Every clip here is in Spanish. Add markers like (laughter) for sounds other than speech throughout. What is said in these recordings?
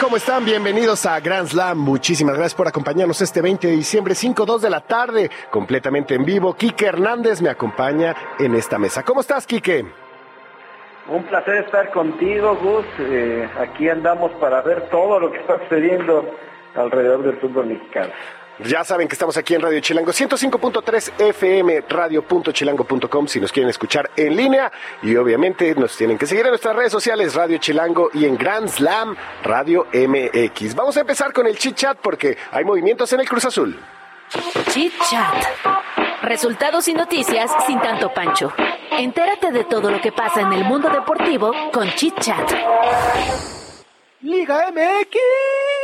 ¿Cómo están? Bienvenidos a Grand Slam. Muchísimas gracias por acompañarnos este 20 de diciembre, 5-2 de la tarde, completamente en vivo. Quique Hernández me acompaña en esta mesa. ¿Cómo estás, Quique? Un placer estar contigo, Gus. Eh, aquí andamos para ver todo lo que está sucediendo alrededor del fútbol mexicano. Ya saben que estamos aquí en Radio Chilango 105.3 FM, radio.chilango.com si nos quieren escuchar en línea y obviamente nos tienen que seguir en nuestras redes sociales Radio Chilango y en Grand Slam Radio MX. Vamos a empezar con el chit chat porque hay movimientos en el Cruz Azul. Chit Chat. Resultados y noticias sin tanto pancho. Entérate de todo lo que pasa en el mundo deportivo con Chit Chat. Liga MX.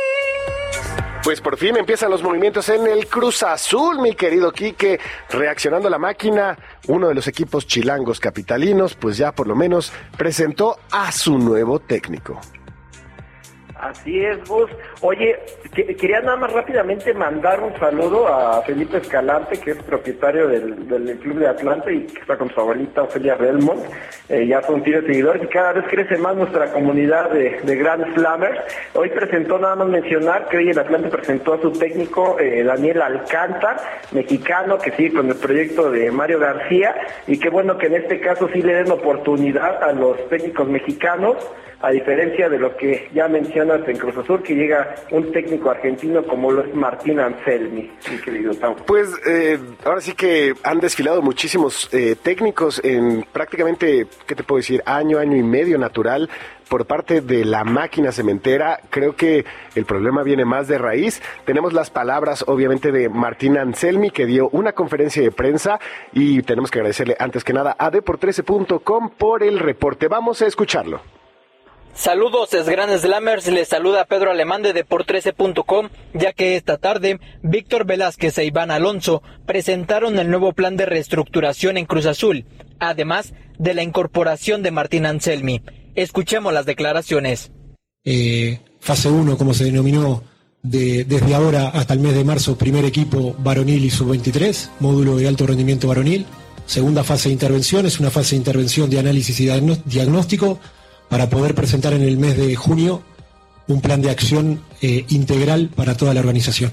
Pues por fin empiezan los movimientos en el Cruz Azul, mi querido Quique, reaccionando la máquina, uno de los equipos chilangos capitalinos, pues ya por lo menos presentó a su nuevo técnico. Así es, Gus. Oye, quería nada más rápidamente mandar un saludo a Felipe Escalante, que es propietario del, Club de Atlanta y que está con su abuelita Ofelia Belmont. Eh, ya son de seguidores y cada vez crece más nuestra comunidad de, Grand Slammers. Hoy presentó, nada más mencionar, que hoy el Atlante presentó a su técnico eh, Daniel Alcántar, mexicano, que sigue con el proyecto de Mario García y qué bueno que en este caso sí le den oportunidad a los técnicos mexicanos a diferencia de lo que ya en Cruz Azul, que llega un técnico argentino como lo es Martín Anselmi, mi querido Pues eh, ahora sí que han desfilado muchísimos eh, técnicos en prácticamente, ¿qué te puedo decir? Año, año y medio natural por parte de la máquina cementera. Creo que el problema viene más de raíz. Tenemos las palabras, obviamente, de Martín Anselmi, que dio una conferencia de prensa y tenemos que agradecerle antes que nada a depor13.com por el reporte. Vamos a escucharlo. Saludos, es Grandes Slammers, les saluda Pedro Alemán de Deport13.com, ya que esta tarde Víctor Velázquez e Iván Alonso presentaron el nuevo plan de reestructuración en Cruz Azul, además de la incorporación de Martín Anselmi. Escuchemos las declaraciones. Eh, fase 1, como se denominó, de, desde ahora hasta el mes de marzo, primer equipo varonil y sub-23, módulo de alto rendimiento varonil. Segunda fase de intervención, es una fase de intervención de análisis y diagnóstico para poder presentar en el mes de junio un plan de acción eh, integral para toda la organización.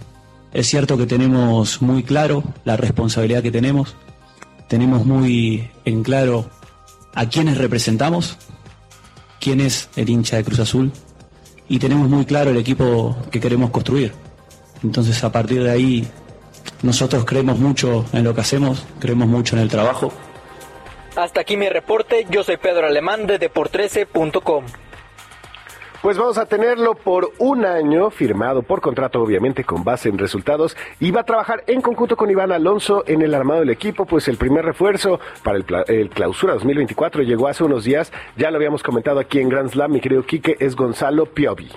Es cierto que tenemos muy claro la responsabilidad que tenemos, tenemos muy en claro a quiénes representamos, quién es el hincha de Cruz Azul y tenemos muy claro el equipo que queremos construir. Entonces a partir de ahí nosotros creemos mucho en lo que hacemos, creemos mucho en el trabajo hasta aquí mi reporte, yo soy Pedro Alemán de Depor13.com. Pues vamos a tenerlo por un año, firmado por contrato obviamente con base en resultados, y va a trabajar en conjunto con Iván Alonso en el armado del equipo, pues el primer refuerzo para el, clausura 2024 llegó hace unos días, ya lo habíamos comentado aquí en Grand Slam, mi querido Quique, es Gonzalo Piovi.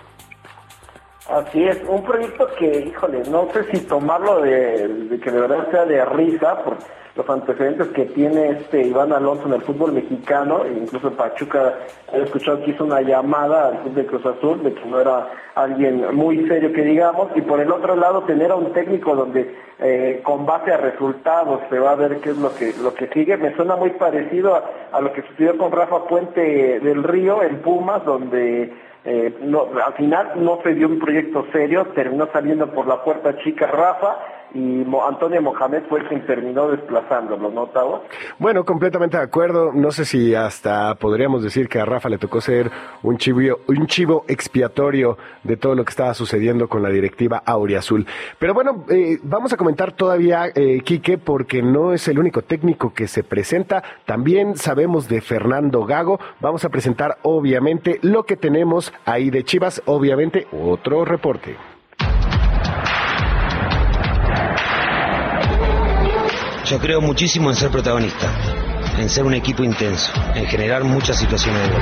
Así es, un proyecto que, híjole, no sé si tomarlo de, que de verdad sea de risa, porque los antecedentes que tiene este Iván Alonso en el fútbol mexicano, e incluso Pachuca he escuchado que hizo una llamada al club de Cruz Azul de que no era alguien muy serio que digamos, y por el otro lado tener a un técnico donde eh, con base a resultados se va a ver qué es lo que lo que sigue, me suena muy parecido a, a lo que sucedió con Rafa Puente del Río en Pumas, donde eh, no, al final no se dio un proyecto serio, terminó saliendo por la puerta chica Rafa y Antonio Mohamed fue quien terminó desplazándolo, ¿no, Tavo? Bueno, completamente de acuerdo. No sé si hasta podríamos decir que a Rafa le tocó ser un chivo, un chivo expiatorio de todo lo que estaba sucediendo con la directiva Auriazul. Pero bueno, eh, vamos a comentar todavía, eh, Quique, porque no es el único técnico que se presenta. También sabemos de Fernando Gago. Vamos a presentar, obviamente, lo que tenemos ahí de Chivas. Obviamente, otro reporte. Yo creo muchísimo en ser protagonista, en ser un equipo intenso, en generar muchas situaciones de gol.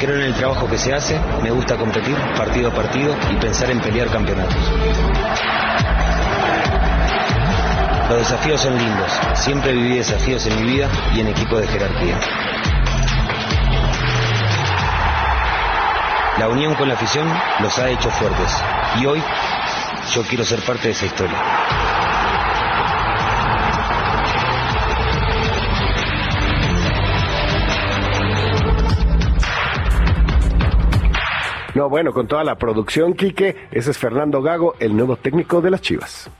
Creo en el trabajo que se hace, me gusta competir partido a partido y pensar en pelear campeonatos. Los desafíos son lindos, siempre viví desafíos en mi vida y en equipos de jerarquía. La unión con la afición los ha hecho fuertes y hoy yo quiero ser parte de esa historia. No, bueno, con toda la producción, Quique, ese es Fernando Gago, el nuevo técnico de las Chivas.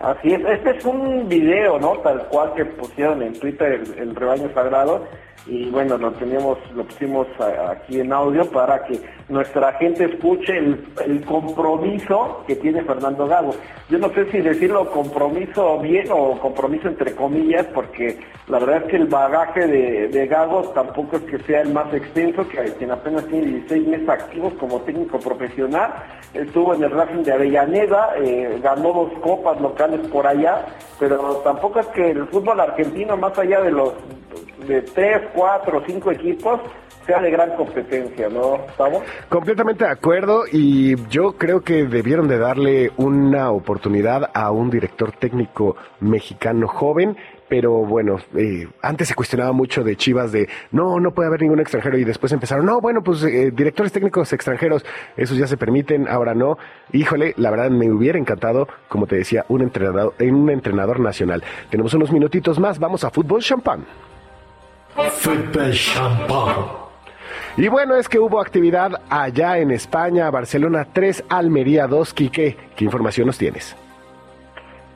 Así es, este es un video, ¿no? Tal cual que pusieron en Twitter el, el rebaño sagrado y bueno, lo tenemos, lo pusimos aquí en audio para que nuestra gente escuche el, el compromiso que tiene Fernando Gago. Yo no sé si decirlo compromiso bien o compromiso entre comillas, porque la verdad es que el bagaje de, de Gago tampoco es que sea el más extenso, que quien apenas tiene 16 meses activos como técnico profesional, estuvo en el Racing de Avellaneda, eh, ganó dos copas locales por allá, pero tampoco es que el fútbol argentino, más allá de los de tres, cuatro, cinco equipos, sea de gran competencia, ¿no, Gustavo? Completamente de acuerdo y yo creo que debieron de darle una oportunidad a un director técnico mexicano joven, pero bueno, eh, antes se cuestionaba mucho de Chivas de no, no puede haber ningún extranjero y después empezaron, no, bueno, pues eh, directores técnicos extranjeros, esos ya se permiten, ahora no. Híjole, la verdad me hubiera encantado, como te decía, un entrenador, un entrenador nacional. Tenemos unos minutitos más, vamos a fútbol champán. Y bueno, es que hubo actividad allá en España, Barcelona 3, Almería 2, Quique. ¿Qué información nos tienes?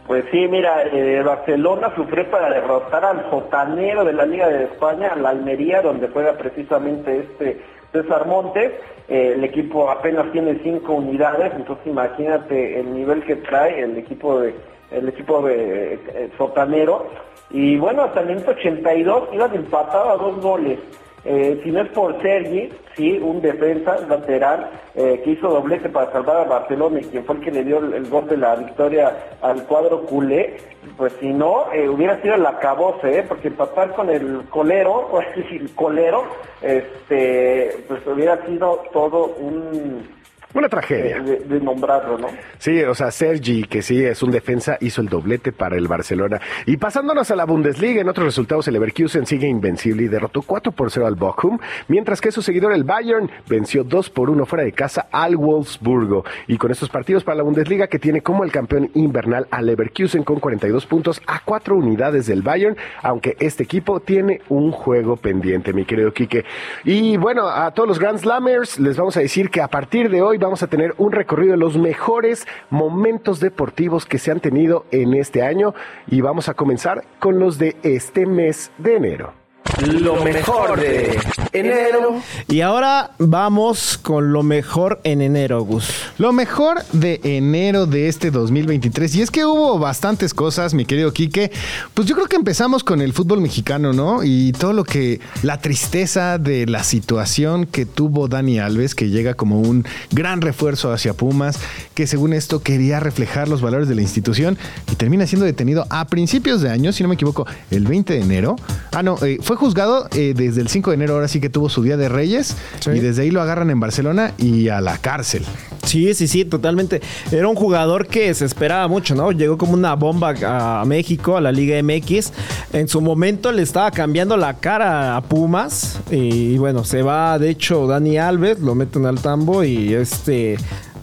Pues sí, mira, eh, Barcelona sufrió para derrotar al sotanero de la Liga de España, la Almería, donde juega precisamente este César Montes. Eh, el equipo apenas tiene cinco unidades, entonces imagínate el nivel que trae el equipo de el equipo de eh, sotanero. Y bueno, hasta el minuto 82 iban empatados a dos goles. Eh, si no es por Sergi, sí, un defensa lateral eh, que hizo doblete para salvar a Barcelona y quien fue el que le dio el, gol de la victoria al cuadro culé, pues si no, eh, hubiera sido el acabose, ¿eh? porque empatar con el colero, (laughs) o el colero, este, pues hubiera sido todo un... Una tragedia. De, de nombrarlo, ¿no? Sí, o sea, Sergi, que sí es un defensa, hizo el doblete para el Barcelona. Y pasándonos a la Bundesliga, en otros resultados, el Leverkusen sigue invencible y derrotó 4 por 0 al Bochum, mientras que su seguidor, el Bayern, venció 2 por 1 fuera de casa al Wolfsburgo. Y con estos partidos para la Bundesliga, que tiene como el campeón invernal al Leverkusen con 42 puntos a 4 unidades del Bayern, aunque este equipo tiene un juego pendiente, mi querido Quique. Y bueno, a todos los Grand Slammers les vamos a decir que a partir de hoy vamos a tener un recorrido de los mejores momentos deportivos que se han tenido en este año y vamos a comenzar con los de este mes de enero. Lo mejor de enero. Y ahora vamos con lo mejor en enero, Gus. Lo mejor de enero de este 2023. Y es que hubo bastantes cosas, mi querido Quique. Pues yo creo que empezamos con el fútbol mexicano, ¿no? Y todo lo que, la tristeza de la situación que tuvo Dani Alves, que llega como un gran refuerzo hacia Pumas, que según esto quería reflejar los valores de la institución y termina siendo detenido a principios de año, si no me equivoco, el 20 de enero. Ah, no, eh, fue juzgado eh, desde el 5 de enero, ahora sí que tuvo su día de Reyes Sí. y desde ahí lo agarran en Barcelona y a la cárcel. Sí, sí, sí, totalmente. Era un jugador que se esperaba mucho, ¿no? Llegó como una bomba a México, a la Liga MX. En su momento le estaba cambiando la cara a Pumas. Y bueno, se va, de hecho, Dani Alves, lo meten al tambo y este...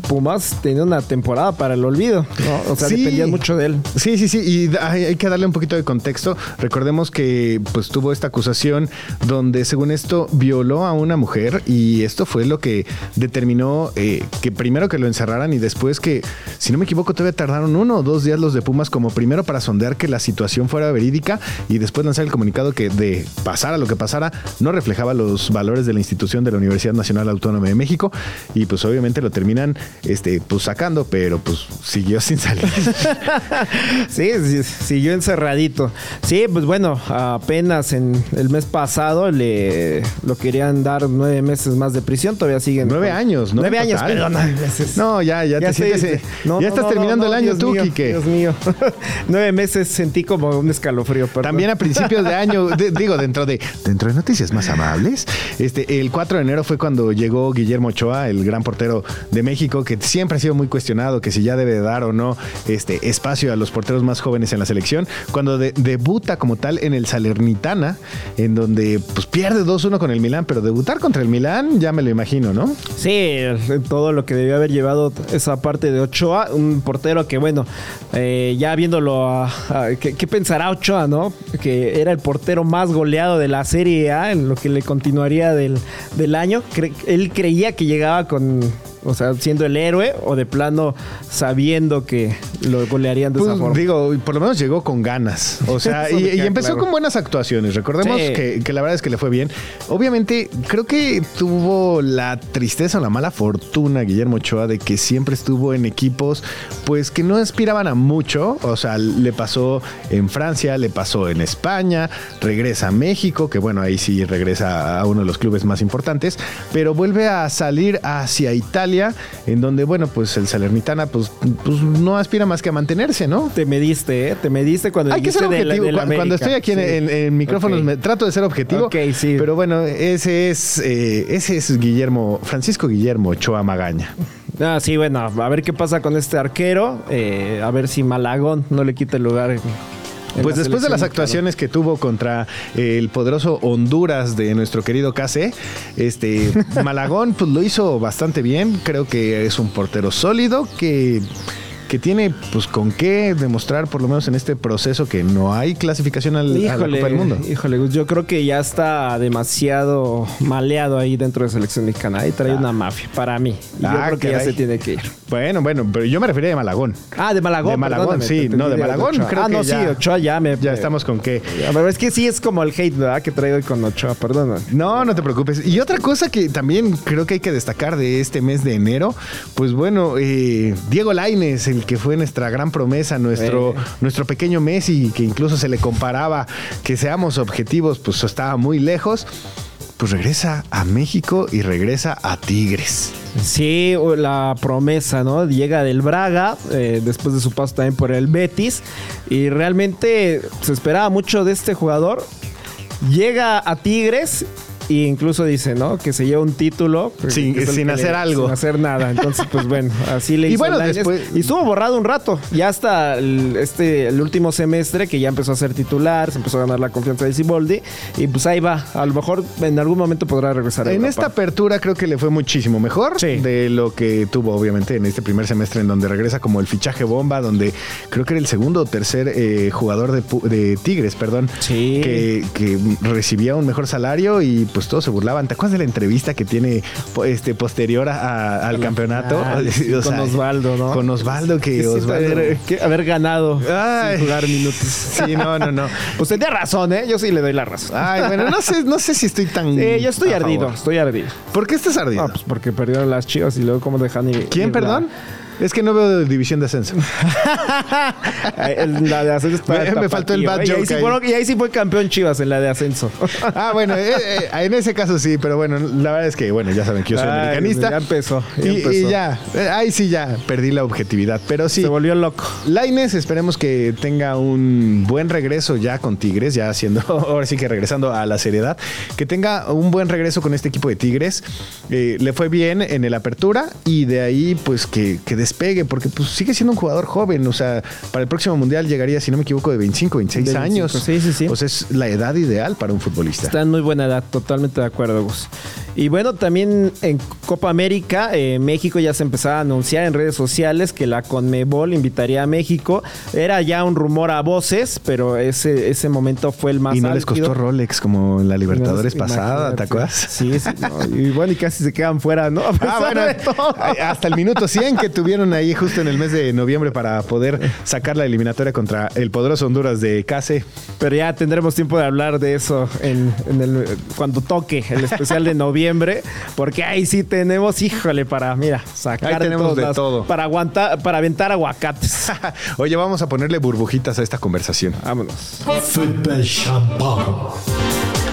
Pumas tenía una temporada para el olvido, ¿no? O sea, Sí. dependían mucho de él. Sí, sí, sí, y hay que darle un poquito de contexto. Recordemos que pues tuvo esta acusación donde según esto violó a una mujer y esto fue lo que determinó eh, que primero que lo encerraran y después que, si no me equivoco, todavía tardaron uno o dos días los de Pumas como primero para sondear que la situación fuera verídica y después lanzar el comunicado que de pasara lo que pasara no reflejaba los valores de la institución de la Universidad Nacional Autónoma de México y pues obviamente lo terminan este, pues sacando, pero pues siguió (laughs) sin salir. sí, sí, siguió encerradito. Sí, pues bueno, apenas en el mes pasado le lo querían dar nueve meses más de prisión, todavía siguen. Nueve años, ¿no? Nueve años, perdón. No, ya, ya, te sientes. eh, No, ya no, estás no, terminando el año Dios tú, mío, Quique. Dios mío. (laughs) nueve meses sentí como un escalofrío, perdón. También a principios de año, (laughs) de- digo, dentro de dentro de noticias más amables, este, el 4 de enero fue cuando llegó Guillermo Ochoa, el gran portero de México, que siempre ha sido muy cuestionado, que si ya debe dar o no este espacio a los porteros más jóvenes en la selección, cuando de- debuta como tal en el Salernitana, en donde pues pierde 2-1 con el Milán, pero debutar contra el Milán ya me lo imagino, ¿no? Sí, todo lo que debió haber llevado esa parte de Ochoa, un portero que bueno, eh, ya viéndolo, a, ¿qué, pensará Ochoa, no? Que era el portero más goleado de la Serie A, en lo que le continuaría del, del año. Él creía que llegaba con, o sea, siendo el héroe o de plano sabiendo que lo golearían de esa Pues, forma. digo, por lo menos llegó con ganas. O sea, (laughs) y, empezó claro. con buenas actuaciones. Recordemos Sí. que, que la verdad es que le fue bien. Obviamente, creo que tuvo la tristeza o la mala fortuna Guillermo Ochoa de que siempre estuvo en equipos pues que no aspiraban a mucho. O sea, le pasó en Francia, le pasó en España, regresa a México, que bueno, ahí sí regresa a uno de los clubes más importantes, pero vuelve a salir hacia Italia, en donde, bueno, pues el Salernitana pues, pues no aspira más que a mantenerse, ¿no? Te mediste, ¿eh? Te mediste cuando Hay que ser dijiste de la- objetivo. de la Cu- Cuando estoy aquí en, Sí. en- en micrófonos Ok. me trato de ser objetivo. Ok, sí. Pero bueno, ese es eh, ese es Guillermo, Francisco Guillermo Ochoa Magaña. Ah, sí, bueno, a ver qué pasa con este arquero. eh, a ver si Malagón no le quita el lugar. Pues después de las actuaciones que tuvo contra el poderoso Honduras de nuestro querido KC, este (laughs) Malagón pues lo hizo bastante bien. Creo que es un portero sólido que que tiene pues con qué demostrar por lo menos en este proceso que no hay clasificación al, a la Copa del Mundo. híjole, yo creo que ya está demasiado maleado ahí dentro de selección mexicana. Ahí trae una mafia para mí. Y yo Ah, creo que ya se tiene que ir. Bueno, bueno, pero yo me refería de Malagón. Ah, de Malagón. De Malagón, sí, no, de Malagón, creo ah, que no, ya- sí, Ochoa ya me. Ya estamos con qué. Ver, es que sí es como el hate, ¿verdad? Que traigo con Ochoa, perdona. No, no te preocupes. Y otra cosa que también creo que hay que destacar de este mes de enero, pues bueno, eh, Diego Laines, el que fue nuestra gran promesa, nuestro, Eh. nuestro pequeño Messi, que incluso se le comparaba que seamos objetivos, pues estaba muy lejos. Pues regresa a México y regresa a Tigres. Sí, la promesa, ¿no? Llega del Braga, eh, después de su paso también por el Betis. Y realmente se esperaba mucho de este jugador. Llega a Tigres e incluso dice, ¿no? Que se lleva un título. Sin- que es el sin que hacer algo. Sin hacer nada. Entonces, pues bueno, así le (laughs) Y hizo bueno, Lainez. después- Y estuvo borrado un rato. Ya hasta el, este, el último semestre que ya empezó a ser titular, se empezó a ganar la confianza de Siboldi. Y pues ahí va. A lo mejor en algún momento podrá regresar a En Europa. esta apertura creo que le fue muchísimo mejor Sí. de lo que tuvo obviamente en este primer semestre en donde regresa como el fichaje bomba, donde creo que era el segundo o tercer eh, jugador de, de Tigres, perdón, Sí. que, que recibía un mejor salario y pues todos se burlaban. ¿Te acuerdas de la entrevista que tiene este posterior a- a- al campeonato? Ah, sí, (laughs) O con Osvaldo, ¿no? Con Osvaldo, que (laughs) Que Osvaldo... haber, que haber ganado Ay. sin jugar minutos. (laughs) Sí, no, no, no. Pues tenía razón, ¿eh? Yo sí le doy la razón. Ay, bueno, no sé, no sé si estoy tan. Sí, yo estoy ardido, favor. estoy ardido. ¿Por qué estás ardido? Ah, pues porque perdieron las chivas y luego cómo dejan ir. ¿Quién, ir la- perdón? Es que no veo de división de ascenso. (laughs) La de ascenso está Me- me faltó el bad ¿eh? Y ahí, joke sí y ahí sí fue campeón chivas en la de ascenso. (laughs) Ah, bueno, eh, eh, en ese caso sí, pero bueno, la verdad es que, bueno, ya saben que yo soy Ay, americanista. ya empezó, ya y, ya, eh, ahí sí ya perdí la objetividad, pero sí. Se volvió loco. Laines, esperemos que tenga un buen regreso ya con Tigres, ya haciendo, (laughs) ahora sí que regresando a la seriedad, que tenga un buen regreso con este equipo de Tigres. Eh, le fue bien en el apertura y de ahí pues que, que despegue, porque pues sigue siendo un jugador joven, o sea, para el próximo mundial llegaría, si no me equivoco, de 25, 26 De 25, años. sí, sí, sí. O sea, es la edad ideal para un futbolista. Está en muy buena edad, totalmente de acuerdo, Gus. Y bueno, también en Copa América, eh, México ya se empezaba a anunciar en redes sociales que la Conmebol invitaría a México. Era ya un rumor a voces, pero ese, ese momento fue el más Y no les costó Rolex como en la Libertadores pasada, ¿te acuerdas? Sí, sí. no, y bueno, y casi se quedan fuera, ¿no? A (laughs) pesar Ah, bueno, de todo. hasta el minuto 100 que tuvieron ahí justo en el mes de noviembre para poder sacar la eliminatoria contra el poderoso Honduras de Case. Pero ya tendremos tiempo de hablar de eso en, en el, cuando toque el especial de noviembre. noviembre, porque ahí sí tenemos, híjole, para, mira, sacar Ahí tenemos de todo. Para aguantar, para aventar aguacates. (laughs) Oye, vamos a ponerle burbujitas a esta conversación. Vámonos. Fútbol champán.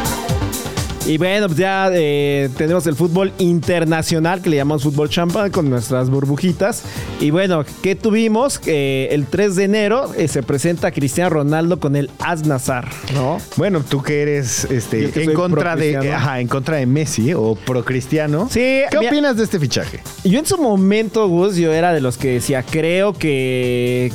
Y bueno, pues ya eh, tenemos el fútbol internacional que le llamamos fútbol champán con nuestras burbujitas. Y bueno, ¿qué tuvimos? Eh, el 3 de enero eh, se presenta Cristiano Ronaldo con el Az Nazar, ¿no? Bueno, tú que eres este, que en contra de ajá, en contra de Messi o pro cristiano. Sí, ¿Qué mira- opinas de este fichaje? Yo en su momento, Gus, yo era de los que decía, creo que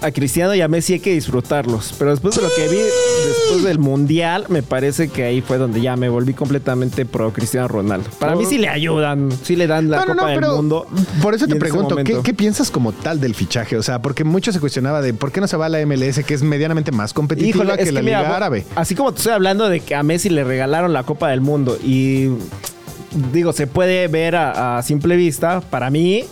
a Cristiano y a Messi hay que disfrutarlos. Pero después de lo que vi después del Mundial, me parece que ahí fue donde ya me volví completamente pro Cristiano Ronaldo. Para mí sí le ayudan, sí le dan la No, Copa no, del pero Mundo. Por eso te pregunto, ¿qué, piensas como tal del fichaje? O sea, porque mucho se cuestionaba de por qué no se va a la MLS, que es medianamente más competitiva Híjole, que la que Liga Árabe. Así como te estoy hablando de que a Messi le regalaron la Copa del Mundo y digo, se puede ver a, a simple vista, para mí,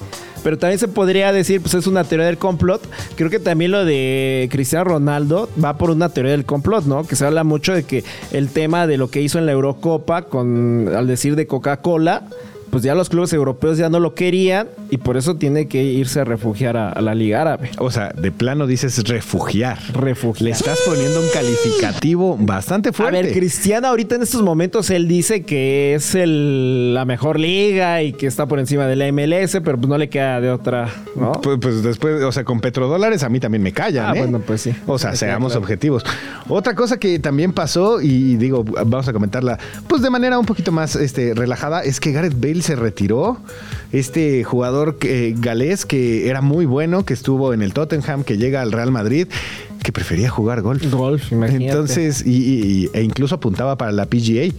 pero también se podría decir, pues es una teoría del complot. Creo que también lo de Cristiano Ronaldo va por una teoría del complot, ¿no? Que se habla mucho de que el tema de lo que hizo en la Eurocopa con, al decir de Coca-Cola, pues ya los clubes europeos ya no lo querían y por eso tiene que irse a refugiar a, a la Liga Árabe. O sea, de plano dices refugiar. Refugiar. Le estás poniendo un calificativo bastante fuerte. A ver, Cristiano ahorita en estos momentos él dice que es el- la mejor liga y que está por encima de la MLS, pero pues no le queda de otra, ¿no? Pues, pues después, o sea, con petrodólares a mí también me callan, Ah, ¿eh? bueno, pues sí. O sea, seamos claro. objetivos. Otra cosa que también pasó, y digo, vamos a comentarla, pues de manera un poquito más este, relajada, es que Gareth Bale se retiró. Este jugador eh, galés que era muy bueno, que estuvo en el Tottenham, que llega al Real Madrid, que prefería jugar golf. Golf, imagínate. Entonces, y, y- e incluso apuntaba para la PGA.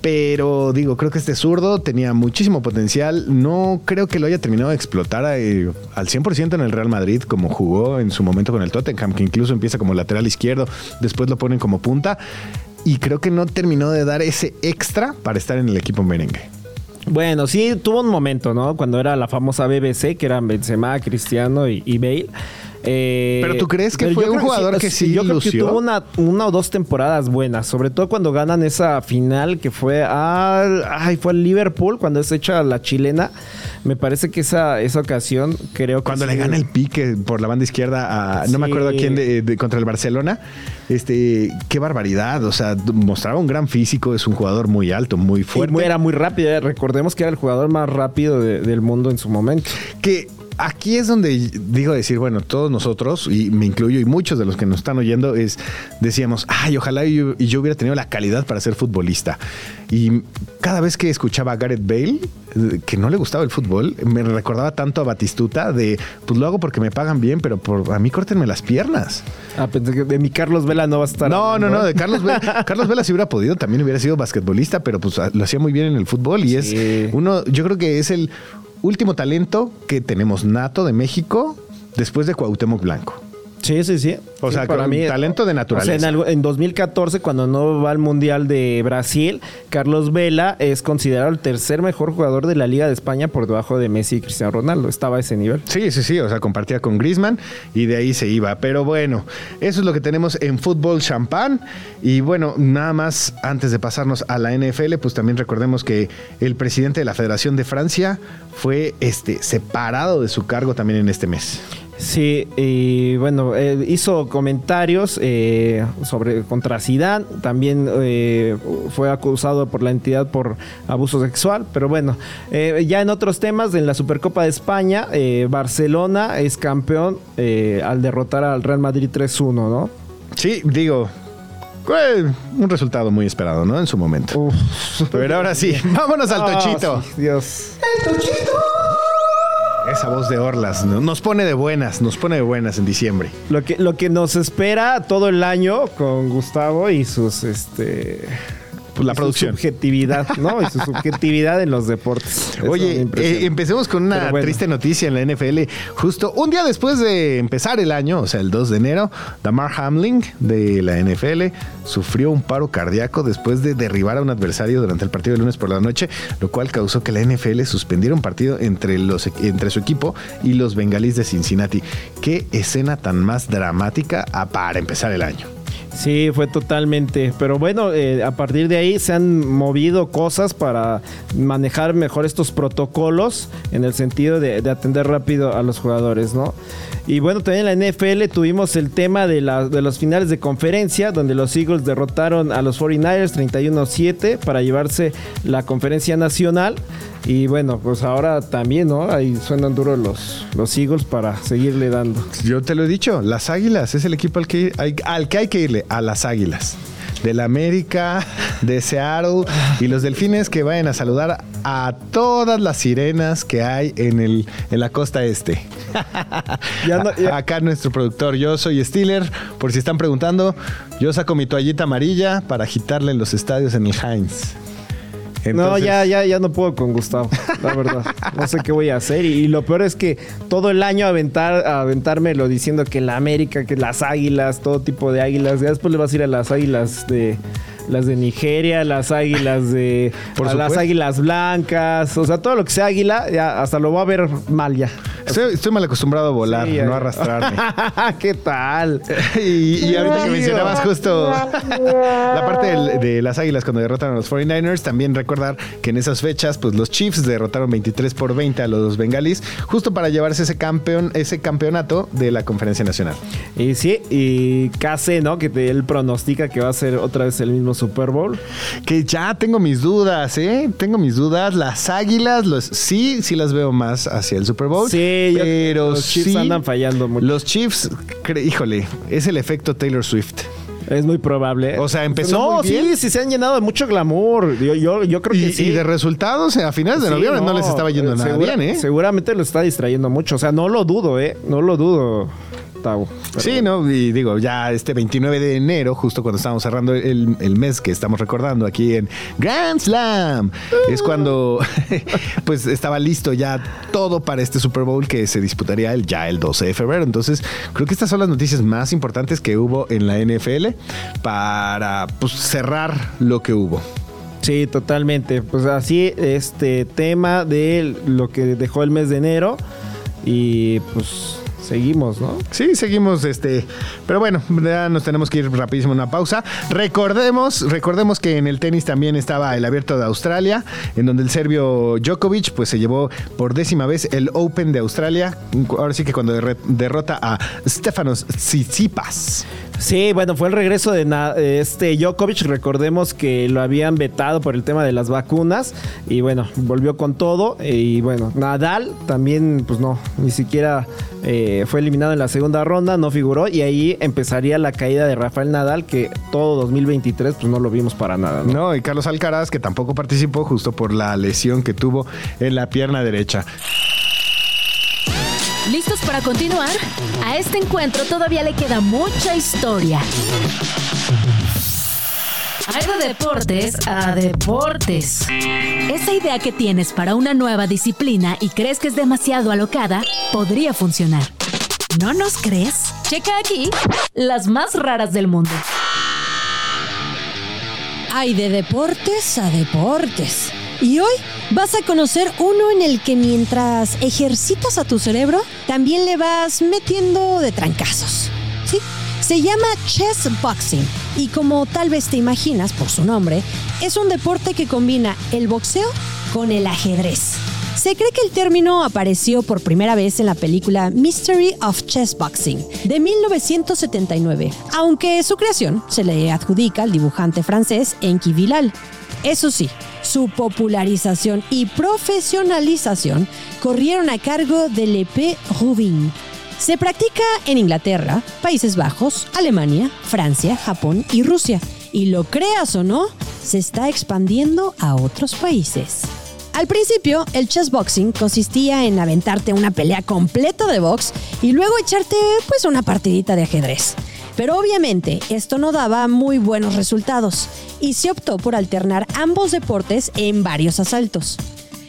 Pero digo, creo que este zurdo tenía muchísimo potencial. No creo que lo haya terminado de explotar eh, al 100% en el Real Madrid, como jugó en su momento con el Tottenham, que incluso empieza como lateral izquierdo, después lo ponen como punta. Y creo que no terminó de dar ese extra para estar en el equipo merengue. Bueno, sí, tuvo un momento, ¿no? Cuando era la famosa BBC, que eran Benzema, Cristiano y, y Bale. Eh, ¿Pero tú crees que fue un jugador que sí Yo creo que tuvo una, una o dos temporadas buenas, sobre todo cuando ganan esa final que fue al, ay, fue al Liverpool, cuando es hecha la chilena. Me parece que esa, esa ocasión, creo que Cuando sí. le gana el pique por la banda izquierda a no me acuerdo a quién de, de- contra el Barcelona, este qué barbaridad, o sea, mostraba un gran físico, es un jugador muy alto, muy fuerte. era muy rápido. eh. Recordemos que era el jugador más rápido de- del mundo en su momento. que aquí es donde digo decir, bueno, todos nosotros, y me incluyo, y muchos de los que nos están oyendo, es decíamos, ay, ojalá yo, hubiera tenido la calidad para ser futbolista. Y cada vez que escuchaba a Gareth Bale, eh, que no le gustaba el fútbol, me recordaba tanto a Batistuta de, pues lo hago porque me pagan bien, pero por, a mí córtenme las piernas. Ah, pensé que de mi Carlos Vela no va a estar. No, no, hablando, no, ¿eh? de Carlos Vela. (laughs) Carlos Vela si hubiera podido, también hubiera sido basquetbolista, pero pues lo hacía muy bien en el fútbol y Sí. es uno, yo creo que es el último talento que tenemos nato de México después de Cuauhtémoc Blanco. Sí, sí, sí. O Sí, sea, con talento de naturaleza. O sea, en, algo- en 2014, cuando no va al Mundial de Brasil, Carlos Vela es considerado el tercer mejor jugador de la Liga de España por debajo de Messi y Cristiano Ronaldo. Estaba a ese nivel. Sí, sí, sí, o sea, compartía con Griezmann y de ahí se iba. Pero bueno, eso es lo que tenemos en fútbol champán. Y bueno, nada más antes de pasarnos a la NFL, pues también recordemos que el presidente de la Federación de Francia fue este separado de su cargo también en este mes. Sí, y bueno, eh, hizo comentarios eh, sobre contra Zidane, también eh, fue acusado por la entidad por abuso sexual, pero bueno, eh, ya en otros temas, en la Supercopa de España, eh, Barcelona es campeón eh, al derrotar al Real Madrid 3-1, ¿no? Sí, digo, fue un resultado muy esperado, ¿no? En su momento. Pero ahora sí, (laughs) vámonos al Ah, Tochito. sí, Dios. Esa voz de Orlas ¿no? nos pone de buenas, nos pone de buenas en diciembre. Lo que, lo que nos espera todo el año con Gustavo y sus este Pues la y su producción. subjetividad, ¿no? Y su subjetividad en los deportes. Eso Oye, eh, empecemos con una bueno. triste noticia en la NFL. Justo un día después de empezar el año, o sea, el 2 de enero, Damar Hamlin de la NFL sufrió un paro cardíaco después de derribar a un adversario durante el partido de lunes por la noche, lo cual causó que la NFL suspendiera un partido entre, los, entre su equipo y los bengalíes de Cincinnati. Qué escena tan más dramática ah, para empezar el año. Sí, fue totalmente. Pero bueno, eh, a partir de ahí se han movido cosas para manejar mejor estos protocolos en el sentido de, de atender rápido a los jugadores, ¿no? Y bueno, también en la NFL tuvimos el tema de, la- de los finales de conferencia, donde los Eagles derrotaron a los 49ers 31-7 para llevarse la conferencia nacional. Y bueno, pues ahora también, ¿no? Ahí suenan duros los, los Eagles para seguirle dando. Yo te lo he dicho, las Águilas es el equipo al que, al que hay que irle, a las Águilas. De la América, de Seattle y los delfines que vayan a saludar a todas las sirenas que hay en, el, en la costa este. (laughs) Ya no- ya- Acá nuestro productor, yo soy Steeler, por si están preguntando, yo saco mi toallita amarilla para agitarle en los estadios en el Heinz. No, ya, ya, ya no puedo con Gustavo, la verdad. No sé qué voy a hacer. Y, y lo peor es que todo el año aventar, aventármelo diciendo que la América, que las águilas, todo tipo de águilas. Ya después le vas a ir a las águilas de. Las de Nigeria, las águilas de. (laughs) Por las águilas blancas. O sea, todo lo que sea águila, ya hasta lo voy a ver mal ya. Estoy, estoy mal acostumbrado a volar, Sí, no a arrastrarme. (laughs) ¿Qué tal? (laughs) y, y ahorita que mencionabas justo la parte de las águilas cuando derrotaron a los 49ers, también recordar que en esas fechas, pues los Chiefs derrotaron 23 por 20 a los bengalis, justo para llevarse ese campeón, ese campeonato de la conferencia nacional. Y sí, y KC, ¿no? Que te- él pronostica que va a ser otra vez el mismo Super Bowl. Que ya tengo mis dudas, ¿eh? Tengo mis dudas. Las águilas, los, sí, sí las veo más hacia el Super Bowl. Sí, pero los Chiefs sí, andan fallando mucho. Los Chiefs, híjole, es el efecto Taylor Swift. Es muy probable. ¿eh? O sea, empezó No, sí, sí se han llenado de mucho glamour. Yo, yo, yo creo Y, que sí. y de resultados, a finales de Sí, noviembre no, les estaba yendo nada segura- bien, ¿eh? Seguramente lo está distrayendo mucho. O sea, no lo dudo, ¿eh? No lo dudo, Pero- Sí, no, y digo, ya este 29 de enero, justo cuando estamos cerrando el, el mes que estamos recordando aquí en Grand Slam, es cuando (laughs) pues estaba listo ya todo para este Super Bowl que se disputaría el, ya el 12 de febrero. Entonces, creo que estas son las noticias más importantes que hubo en la NFL para pues, cerrar lo que hubo. Sí, totalmente. Pues así, este tema de lo que dejó el mes de enero. Y pues seguimos, ¿no? Sí, seguimos este, pero bueno, ya nos tenemos que ir rapidísimo a una pausa. Recordemos, recordemos que en el tenis también estaba el Abierto de Australia, en donde el serbio Djokovic pues se llevó por décima vez el Open de Australia. Ahora sí que cuando derrota a Stefanos Tsitsipas. Sí, bueno, fue el regreso de este Djokovic. Recordemos que lo habían vetado por el tema de las vacunas. Y bueno, volvió con todo. Y bueno, Nadal también, pues no, ni siquiera eh, fue eliminado en la segunda ronda, no figuró. Y ahí empezaría la caída de Rafael Nadal, que todo 2023, pues no lo vimos para nada. No, y Carlos Alcaraz, que tampoco participó justo por la lesión que tuvo en la pierna derecha. ¿Listos para continuar? A este encuentro todavía le queda mucha historia. Hay de deportes a deportes. Esa idea que tienes para una nueva disciplina y crees que es demasiado alocada, podría funcionar. ¿No nos crees? Checa aquí las más raras del mundo. Hay de deportes a deportes. Y hoy vas a conocer uno en el que mientras ejercitas a tu cerebro, también le vas metiendo de trancazos. ¿Sí? Se llama chess boxing y como tal vez te imaginas por su nombre, es un deporte que combina el boxeo con el ajedrez. Se cree que el término apareció por primera vez en la película Mystery of Chess Boxing de 1979, aunque su creación se le adjudica al dibujante francés Enki Bilal. Eso sí, su popularización y profesionalización corrieron a cargo de L'Épée Rubin. Se practica en Inglaterra, Países Bajos, Alemania, Francia, Japón y Rusia. Y lo creas o no, se está expandiendo a otros países. Al principio, el chess boxing consistía en aventarte una pelea completa de box y luego echarte pues una partidita de ajedrez. Pero obviamente esto no daba muy buenos resultados y se optó por alternar ambos deportes en varios asaltos.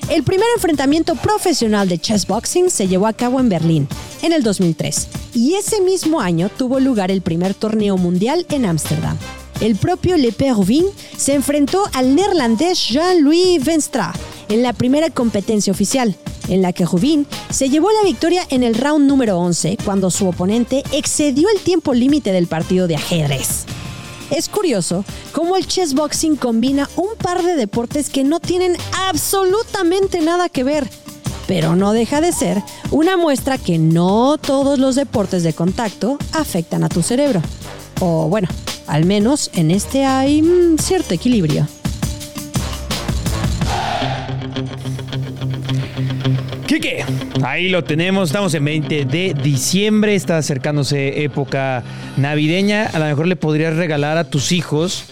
El primer enfrentamiento profesional de chess boxing se llevó a cabo en Berlín en el 2003 y ese mismo año tuvo lugar el primer torneo mundial en Ámsterdam. El propio Le Rubin se enfrentó al neerlandés Jean-Louis Venstra en la primera competencia oficial, en la que Rubin se llevó la victoria en el round número 11 cuando su oponente excedió el tiempo límite del partido de ajedrez. Es curioso cómo el chess boxing combina un par de deportes que no tienen absolutamente nada que ver, pero no deja de ser una muestra que no todos los deportes de contacto afectan a tu cerebro. O bueno, al menos en este hay mm, cierto equilibrio. Quique, ahí lo tenemos, estamos en 20 de diciembre, está acercándose época navideña, a lo mejor le podrías regalar a tus hijos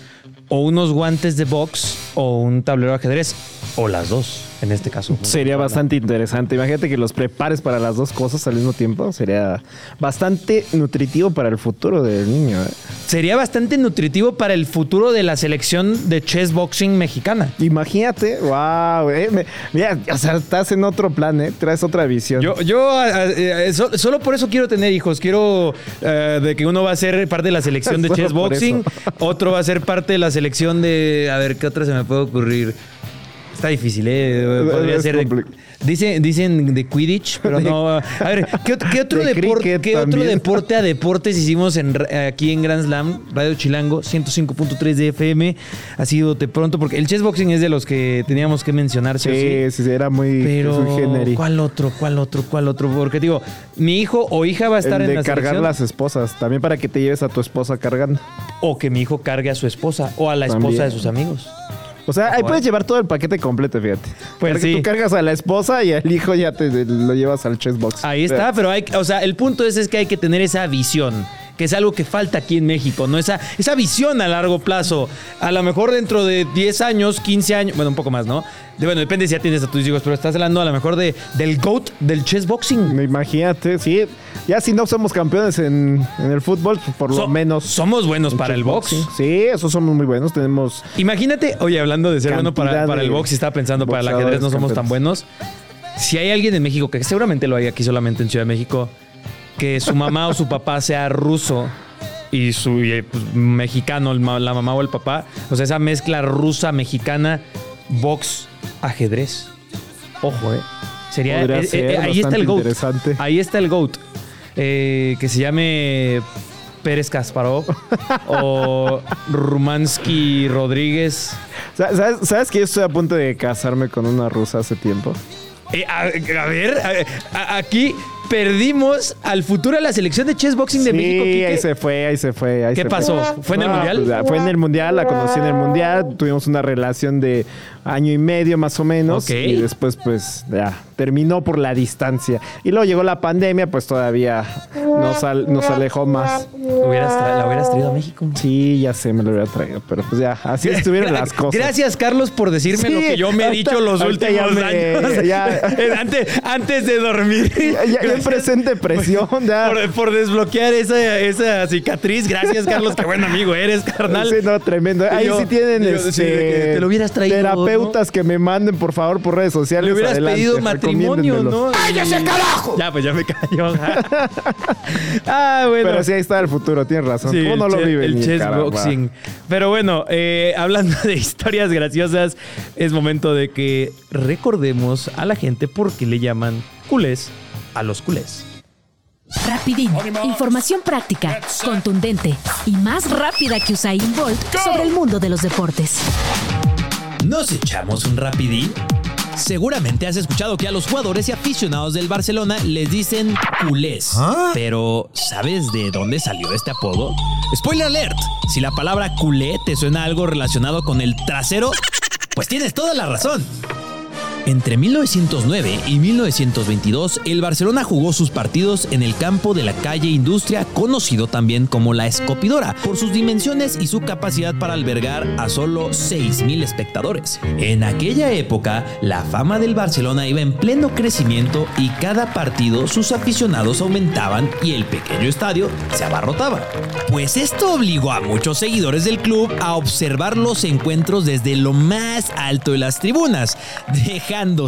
o unos guantes de box o un tablero de ajedrez, o las dos en este caso. Sería bastante interesante. Imagínate que los prepares para las dos cosas al mismo tiempo. Sería bastante nutritivo para el futuro del niño. ¿eh? Sería bastante nutritivo para el futuro de la selección de chess boxing mexicana. Imagínate, wow, eh, mira, o sea, estás en otro plan, ¿eh? traes otra visión. Yo, yo eh, solo por eso quiero tener hijos. Quiero de que uno va a ser parte de la selección de (laughs) chess boxing, otro va a ser parte de la selección de, a ver, ¿qué otra se me puede ocurrir? Está difícil, ¿eh? Podría ser. dicen, dicen de Quidditch, pero no. A ver, ¿qué, otro, deporte, ¿qué otro deporte a deportes hicimos en, aquí en Grand Slam, Radio Chilango, 105.3 de FM? Ha sido de pronto, porque el chessboxing es de los que teníamos que mencionar. Sí, sí, sí, era muy. Pero, ¿cuál otro? ¿Cuál otro? ¿Cuál otro? Porque digo, mi hijo o hija va a estar en la cargar las esposas, también para que te lleves a tu esposa cargando. O que mi hijo cargue a su esposa o a la esposa de sus amigos. O sea, ahí puedes llevar todo el paquete completo, fíjate. Pues sí. Tú cargas a la esposa y al hijo ya te lo llevas al chessbox. Ahí está, pero hay, o sea, el punto es, es que hay que tener esa visión que es algo que falta aquí en México, ¿no? Esa, esa visión a largo plazo. A lo mejor dentro de 10 años, 15 años, bueno, un poco más, ¿no? bueno, depende si ya tienes a tus hijos, pero estás hablando a lo mejor de, del GOAT del chess boxing. Imagínate, sí. Ya si no somos campeones en, el fútbol, pues por lo menos. Somos buenos para el box. Sí, esos somos muy buenos. Tenemos. Imagínate, oye, hablando de ser bueno para, para el box, y estaba pensando para el ajedrez no somos tan buenos. Si hay alguien en México, que seguramente lo hay aquí solamente en Ciudad de México, que su mamá o su papá sea ruso y su pues, mexicano, la mamá o el papá. O sea, esa mezcla rusa, mexicana, box, ajedrez. Ojo, ¿eh? Sería. Eh, eh, ahí está el GOAT. Ahí está el GOAT. que se llame Pérez Kasparov o Rumansky Rodríguez. ¿Sabes, ¿Sabes que yo estoy a punto de casarme con una rusa hace tiempo? a, ver, aquí perdimos al futuro de la selección de chess boxing de México. Sí, ahí se fue, ahí se fue. ¿Qué pasó? ¿Fue en el mundial? Pues, fue en el mundial, la conocí en el mundial. Tuvimos una relación de año y medio más o menos. Y después, pues, ya, terminó por la distancia. Y luego llegó la pandemia, pues todavía nos, nos alejó más. ¿La hubieras traído a México? Sí, ya sé, me lo hubiera traído. Pero pues ya, así estuvieron las (laughs) cosas. Gracias, Carlos, por decirme lo que yo me he dicho los últimos años. (laughs) antes, de dormir (laughs) presente presión. Por, desbloquear esa, esa cicatriz. Gracias, Carlos. Qué buen amigo eres, carnal. Sí, no, tremendo. Ahí sí tienen este, te lo hubieras traído. Terapeutas que me manden, por favor, por redes sociales. Le hubieras pedido matrimonio, ¿no? ¡Cállese, carajo! Ya, pues ya me cayó. (laughs) ah, bueno. Pero sí, ahí está el futuro, tienes razón. ¿Cómo no lo vive? El chess boxing. Pero bueno, eh, hablando de historias graciosas, es momento de que recordemos a la gente por qué le llaman culés a los culés. Rapidín, información práctica, contundente y más rápida que Usain Bolt sobre el mundo de los deportes. ¿Nos echamos un rapidín? Seguramente has escuchado que a los jugadores y aficionados del Barcelona les dicen culés. ¿Ah? Pero, ¿sabes de dónde salió este apodo? Spoiler alert, si la palabra culé te suena algo relacionado con el trasero, pues tienes toda la razón. Entre 1909 y 1922, el Barcelona jugó sus partidos en el campo de la calle Industria, conocido también como la Escopidora, por sus dimensiones y su capacidad para albergar a solo 6.000 espectadores. En aquella época, la fama del Barcelona iba en pleno crecimiento y cada partido sus aficionados aumentaban y el pequeño estadio se abarrotaba. Pues esto obligó a muchos seguidores del club a observar los encuentros desde lo más alto de las tribunas, (laughs)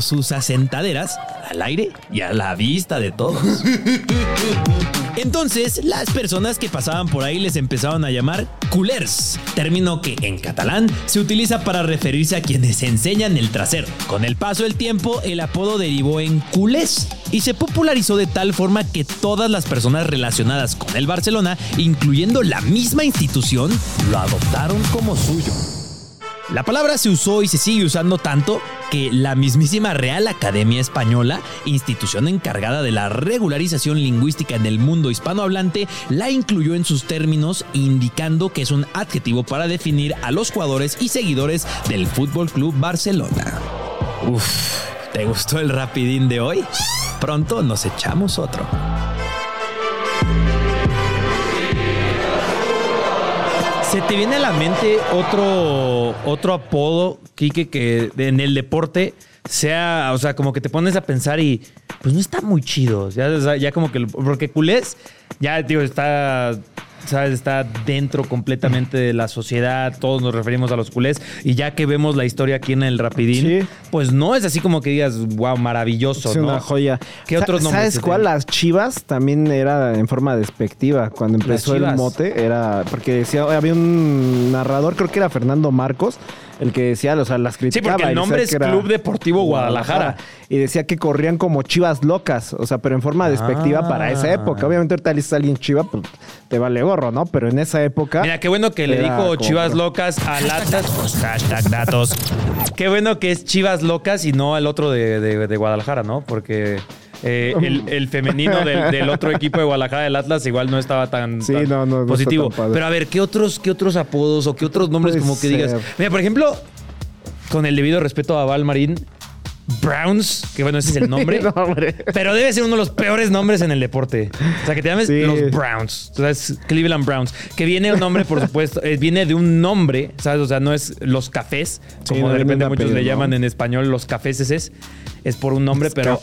sus asentaderas al aire y a la vista de todos. (laughs) Entonces, las personas que pasaban por ahí les empezaron a llamar culers, término que en catalán se utiliza para referirse a quienes enseñan el trasero. Con el paso del tiempo, el apodo derivó en culés y se popularizó de tal forma que todas las personas relacionadas con el Barcelona, incluyendo la misma institución, lo adoptaron como suyo. La palabra se usó y se sigue usando tanto que la mismísima Real Academia Española, institución encargada de la regularización lingüística en el mundo hispanohablante, la incluyó en sus términos, indicando que es un adjetivo para definir a los jugadores y seguidores del Fútbol Club Barcelona. Uf, ¿te gustó el rapidín de hoy? Pronto nos echamos otro. ¿Se te viene a la mente otro, otro apodo, Kike, que en el deporte sea, o sea, como que te pones a pensar y pues no está muy chido. Ya, ya como que, porque culés, ya, digo, está ¿sabes? Está dentro completamente de la sociedad, todos nos referimos a los culés, y ya que vemos la historia aquí en el Rapidín, pues no es así como que digas, wow, maravilloso, Es ¿no? una joya. ¿Qué otros nombres? ¿Sabes cuál? tienen? Las chivas también era en forma despectiva. Cuando empezó el mote, era. Porque decía, había un narrador, creo que era Fernando Marcos, el que decía, o sea, las Sí, criticaba. porque el nombre es era Club Deportivo Guadalajara. Y decía que corrían como chivas locas, o sea, pero en forma despectiva Ah. para esa época. Obviamente, ahorita le dices a alguien chiva, pues te vale gorro, ¿no? Pero en esa época. Mira, qué bueno que le dijo como- Chivas Locas al Atlas. Hashtag datos. Qué bueno que es Chivas Locas y no al otro de, de- de Guadalajara, ¿no? Porque eh, el, el femenino del, del otro (laughs) equipo de Guadalajara, del Atlas, igual no estaba tan, Sí, tan no, no, no está positivo. tan. Pero a ver, ¿qué otros, ¿qué otros apodos o qué otros nombres Puede como que digas? Mira, por ejemplo, con el debido respeto a Val Marín, Browns, que bueno, ese es el nombre. (laughs) Pero debe ser uno de los peores nombres en el deporte. O sea, que te llames Sí. los Browns. O sea, es Cleveland Browns. Que viene un nombre, por supuesto, eh, viene de un nombre, ¿sabes? O sea, no es los cafés, Sí, como no de repente muchos apellido, le ¿no? llaman en español los caféses. Es por un nombre, pero,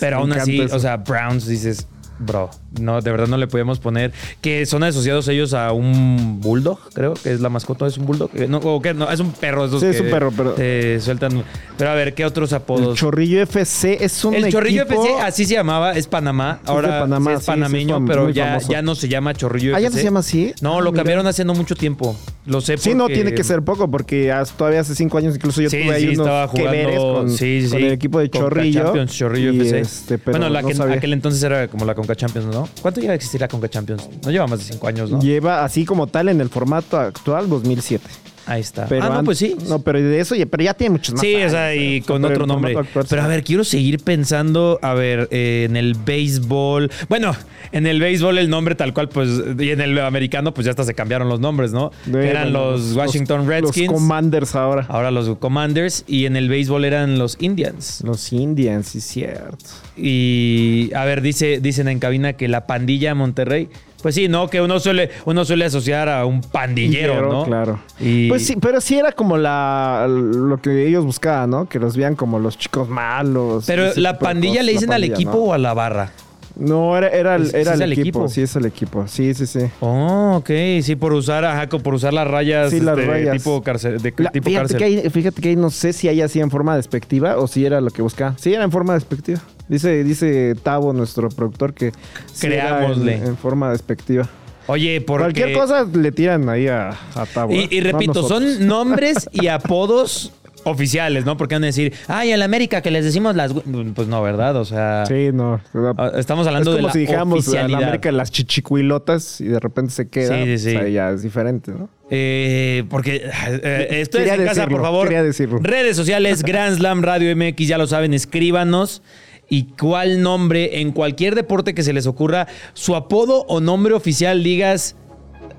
pero aún así, o sea, Browns dices, bro, no, de verdad no le podemos poner. Que son asociados ellos a un bulldog, creo, que es la mascota, es un bulldog. Eh, No, o qué, no, es un perro. esos Sí, es que un perro, pero- te sueltan. Pero a ver, ¿qué otros El apodos? Chorrillo FC es un El Chorrillo FC, así se llamaba, es Panamá. Ahora Panamá, es sí, panameño, sí, es fam- pero ya, famoso. ya no se llama Chorrillo Ah, ¿ya FC. no se llama así? No, Ah, lo mira. cambiaron hace no mucho tiempo. Lo sé Sí, no, porque- tiene que ser poco, porque hasta- todavía hace cinco años incluso yo tuve ahí unos estaba que veres jugando con, sí, sí, con sí. el equipo de Chorrillo. Chorrillo y FC. este, pero bueno, la no que aquel entonces era como la Conca Champions, ¿no? ¿Cuánto lleva a existir la Conca Champions? No lleva más de cinco años, ¿no? Lleva así como tal en el formato actual 2007. Ahí está. Pero ah, no, pues sí. No, pero de eso, ya- pero ya tiene muchos más. Sí, o sea, y pero- con otro nombre. Pero a ver, quiero seguir pensando, a ver, eh, en el béisbol. Bueno, en el béisbol el nombre tal cual, pues, y en el americano, pues ya hasta se cambiaron los nombres, ¿no? De- eran bueno, los Washington Redskins. Los Commanders ahora. ahora los Commanders. Y en el béisbol eran los Indians. Los Indians, sí, cierto. Y a ver, dice, dicen en cabina que la pandilla Monterrey. Pues sí, ¿no? Que uno suele, uno suele asociar a un pandillero, ¿no? Claro. Y Pues sí, pero sí era como la lo que ellos buscaban, ¿no? Que los vean como los chicos malos. Pero la de pandilla cosas, le dicen al equipo ¿no? o a la barra. No, era, era, el- ¿Es- era el, el equipo. equipo? Sí, es el equipo. Sí, sí, sí. Oh, ok. Sí, por usar, ajá, por usar las rayas, Sí, las este, rayas. tipo cárcel, de La- tipo fíjate, cárcel. que ahí, fíjate que ahí no sé si ahí hacía en forma despectiva o si era lo que buscaba. Sí, era en forma despectiva. Dice, dice Tavo, nuestro productor, que era en, Creámosle. en forma despectiva. Oye, porque... Cualquier cosa le tiran ahí a, a Tavo. Y, ¿eh? y repito, son (laughs) nombres y apodos oficiales, ¿no? Porque van a decir, ay, el América que les decimos las... gu-". Pues no, ¿verdad? O sea... Sí, no. ah, Estamos hablando es de como la si la oficialidad. América las chichicuilotas y de repente se queda. Sí, sí, sí. O sea, ya es diferente, ¿no? Eh, porque eh, (laughs) esto es en casa, por favor. quería decirlo. Redes sociales, (laughs) Grand Slam Radio MX, ya lo saben, escríbanos. Y cuál nombre en cualquier deporte que se les ocurra, su apodo o nombre oficial, digas.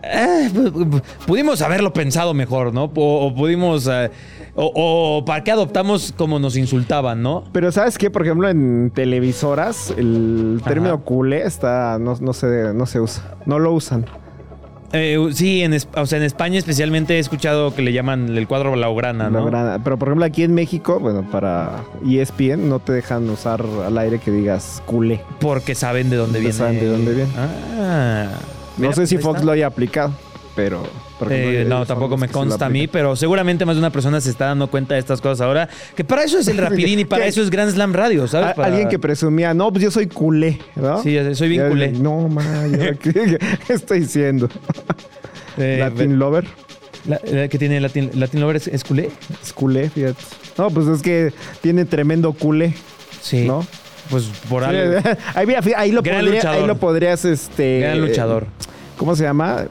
"Ah, pu- pu- pudimos haberlo pensado mejor, ¿no? O, o pudimos. eh, o, o para qué adoptamos como nos insultaban, ¿no? Pero ¿sabes qué? Por ejemplo, en televisoras el término Ajá. culé está, no, no, se, no se usa. No lo usan. Eh, sí, en, o sea, en España especialmente he escuchado que le llaman el cuadro blaugrana, ¿no? La verdad. Pero por ejemplo aquí en México, bueno, para ESPN no te dejan usar al aire que digas culé. Porque saben de dónde viene. saben de dónde viene. Ah. No Mira, sé pues si Fox está. lo haya aplicado, pero Eh, no, tampoco me consta a mí, pero seguramente más de una persona se está dando cuenta de estas cosas ahora. Que para eso es el Rapidín y (laughs) para eso es Grand Slam Radio, ¿sabes? Alguien que presumía, no, pues yo soy culé, ¿no? Sí, soy bien culé. No, man, (laughs) ¿qué, estoy diciendo? Eh, Latin Lover. ¿Qué tiene Latin, Latin Lover? ¿Es, culé? Es culé, fíjate. No, pues es que tiene tremendo culé. Sí. ¿No? Pues por algo. (laughs) ahí, lo ahí, lo podrías, este. Gran luchador. ¿Cómo se llama?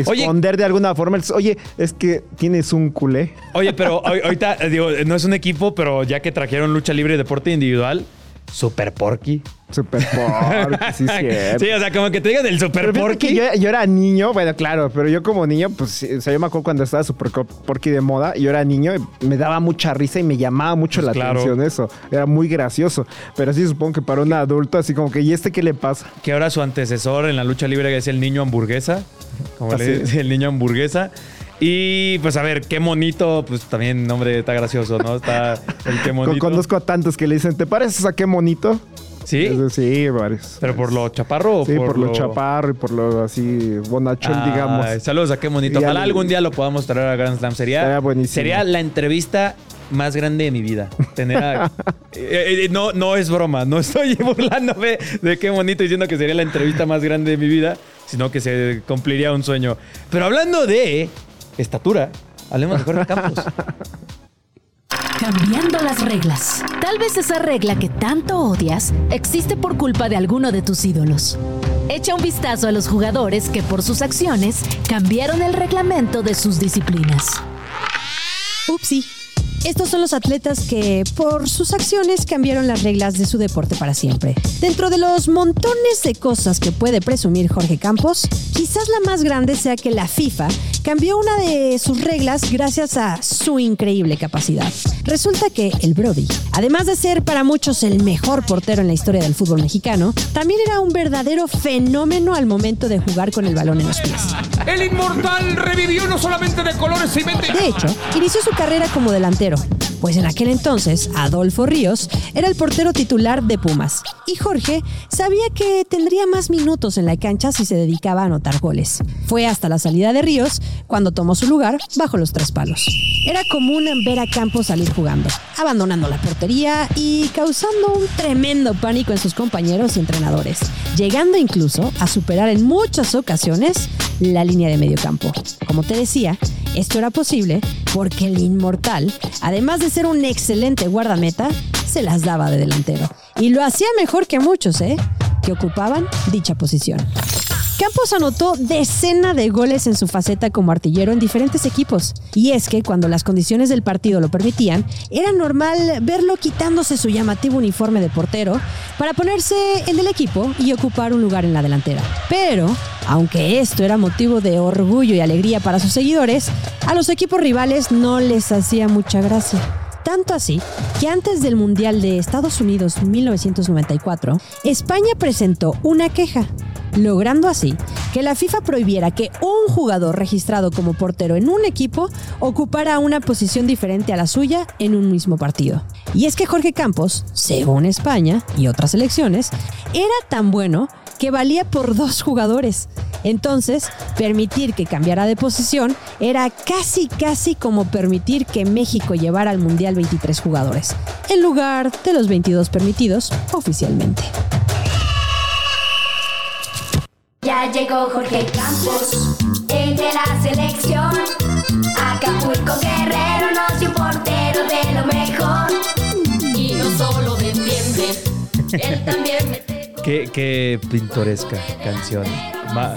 Esconder de alguna forma. Oye, es que tienes un culé. Oye, pero (laughs) ahorita, digo, no es un equipo, pero ya que trajeron lucha libre y deporte individual, Super Porky. Super Porky, sí, (laughs) cierto. Sí, o sea, como que te digas del Super Porky. Yo, yo, era niño, bueno, claro, pero yo como niño, pues, o sea, yo me acuerdo cuando estaba Super Porky de moda, yo era niño y me daba mucha risa y me llamaba mucho pues la atención eso. Era muy gracioso. Pero sí supongo que para un adulto, así como que, ¿y este qué le pasa? Que ahora su antecesor en la lucha libre es el niño hamburguesa. Como le dice el niño hamburguesa. Y pues a ver, qué monito, pues también nombre está gracioso, ¿no? Está el qué (laughs) monito. Conozco a tantos que le dicen, ¿te pareces a qué monito? ¿Sí? Sí, varios. ¿Pero por lo chaparro o sí, por, lo... chaparro y por lo así bonachón, digamos. Saludos a qué monito. Ojalá algún día lo podamos traer a Grand Slam. Sería, sería la entrevista más grande de mi vida. Tener (laughs) eh, eh, no, no es broma, no estoy (laughs) burlándome de qué bonito diciendo que sería la entrevista más grande de mi vida, sino que se cumpliría un sueño. Pero hablando de estatura. Hablemos de Jorge Campos. Cambiando las reglas. Tal vez esa regla que tanto odias existe por culpa de alguno de tus ídolos. Echa un vistazo a los jugadores que por sus acciones cambiaron el reglamento de sus disciplinas. Upsi. Estos son los atletas que, por sus acciones, cambiaron las reglas de su deporte para siempre. Dentro de los montones de cosas que puede presumir Jorge Campos, quizás la más grande sea que la FIFA cambió una de sus reglas gracias a su increíble capacidad. Resulta que el Brody, además de ser para muchos el mejor portero en la historia del fútbol mexicano, también era un verdadero fenómeno al momento de jugar con el balón en los pies. El inmortal revivió no solamente de colores y mente. De hecho, inició su carrera como delantero, pues en aquel entonces Adolfo Ríos era el portero titular de Pumas y Jorge sabía que tendría más minutos en la cancha si se dedicaba a anotar goles. Fue hasta la salida de Ríos cuando tomó su lugar bajo los tres palos. Era común ver a Campos salir jugando, abandonando la portería y causando un tremendo pánico en sus compañeros y entrenadores, llegando incluso a superar en muchas ocasiones la línea de medio campo. Como te decía, esto era posible porque el inmortal, además de ser un excelente guardameta, se las daba de delantero. Y lo hacía mejor que muchos, ¿eh? Que ocupaban dicha posición. Campos anotó decena de goles en su faceta como artillero en diferentes equipos. Y es que cuando las condiciones del partido lo permitían, era normal verlo quitándose su llamativo uniforme de portero para ponerse el del equipo y ocupar un lugar en la delantera. Pero, aunque esto era motivo de orgullo y alegría para sus seguidores, a los equipos rivales no les hacía mucha gracia. Tanto así que antes del Mundial de Estados Unidos 1994, España presentó una queja logrando así que la FIFA prohibiera que un jugador registrado como portero en un equipo ocupara una posición diferente a la suya en un mismo partido. Y es que Jorge Campos, según España y otras elecciones, era tan bueno que valía por dos jugadores. Entonces, permitir que cambiara de posición era casi casi como permitir que México llevara al Mundial 23 jugadores, en lugar de los 22 permitidos oficialmente. Llegó Jorge Campos, el de la selección. Acapulco Guerrero nos dio portero de lo mejor. Y no solo defiende, él también. Qué, qué pintoresca canción.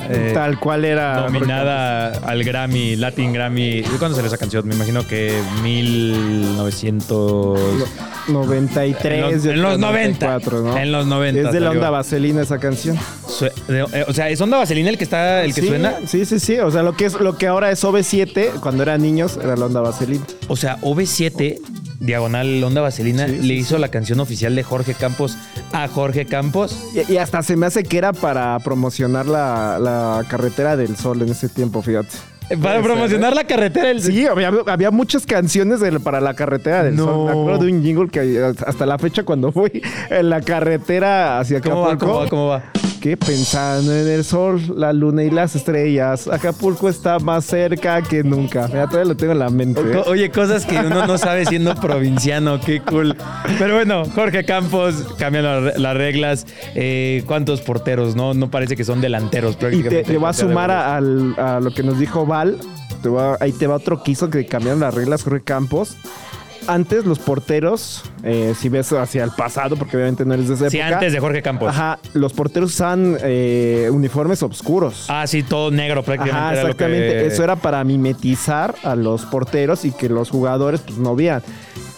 Eh, Tal cual era. Nominada al Grammy, Latin Grammy. ¿Cuándo salió esa canción? Me imagino que 1993. En los, 90. En los 90. Es de la onda vaselina esa canción. Eh, o sea, ¿es onda vaselina el que está el que suena? Sí, sí, sí. O sea, lo que es lo que ahora es OV7, cuando eran niños, era la onda vaselina. O sea, OV7 diagonal Onda Vaselina, le hizo la canción oficial de Jorge Campos a Jorge Campos. Y, hasta se me hace que era para promocionar la, carretera del sol en ese tiempo, fíjate. Eh, para promocionar la carretera del sol. Sí, había, muchas canciones para la carretera del sol. Me acuerdo de un jingle que hasta la fecha cuando (laughs) fui en la carretera hacia Acapulco. ¿Cómo va? ¿Cómo va? ¿Cómo va? Que pensando en el sol, la luna y las estrellas, Acapulco está más cerca que nunca. Mira, todavía lo tengo en la mente. ¿eh? Oye, cosas que uno no sabe siendo provinciano, qué cool. Pero bueno, Jorge Campos cambia las reglas. Eh, ¿Cuántos porteros? No, no parece que son delanteros. Y te, te va a sumar a, a, lo que nos dijo Val. Te va, ahí te va otro quiso que cambiaron las reglas, Jorge Campos antes los porteros, eh, si ves hacia el pasado, porque obviamente no eres de esa época. Sí, antes de Jorge Campos. Ajá, los porteros usaban eh, uniformes oscuros. Ah, sí, todo negro prácticamente. Ajá, exactamente. Eso era para mimetizar a los porteros y que los jugadores pues no vean.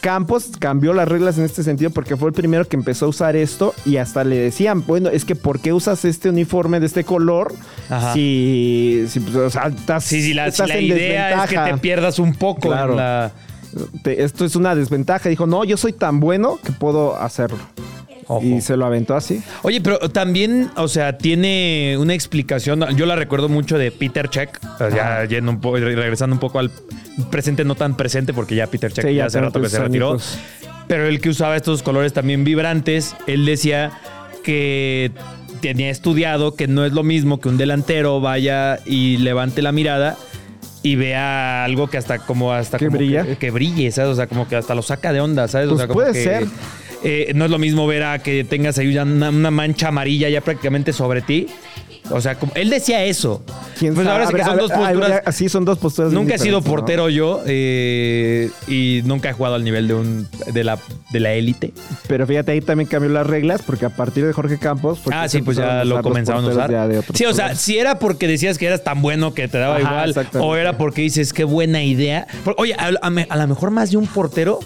Campos cambió las reglas en este sentido porque fue el primero que empezó a usar esto y hasta le decían, bueno, es que ¿por qué usas este uniforme de este color? Ajá. Si, si, pues, o sea, estás, sí, sí, la, la idea es que te pierdas un poco claro. en la esto es una desventaja. Dijo, no, yo soy tan bueno que puedo hacerlo. Y se lo aventó así. Oye, pero también, o sea, tiene una explicación. Yo la recuerdo mucho de Peter Check. ya yendo un regresando un poco al presente, no tan presente, porque ya Peter Check ya, hace rato que se retiró. Pero el que usaba estos colores también vibrantes, él decía que tenía estudiado que no es lo mismo que un delantero vaya y levante la mirada y vea algo que hasta como hasta que brilla que, brille sabes o sea como que hasta lo saca de onda sabes o sea pues puede ser. eh, no es lo mismo ver a que tengas ahí una, una, mancha amarilla ya prácticamente sobre ti o sea, como, él decía eso. ¿Quién pues ahora sí que son dos posturas. Así son dos posturas. Nunca he sido portero yo eh, y nunca he jugado al nivel de un de la de la élite. Pero fíjate, ahí también cambió las reglas porque a partir de Jorge Campos. Ah, sí, pues ya lo comenzaron a usar. Sí, o sea, si era porque decías que eras tan bueno que te daba igual, o era porque dices qué buena idea. Oye, a, a lo mejor más de un portero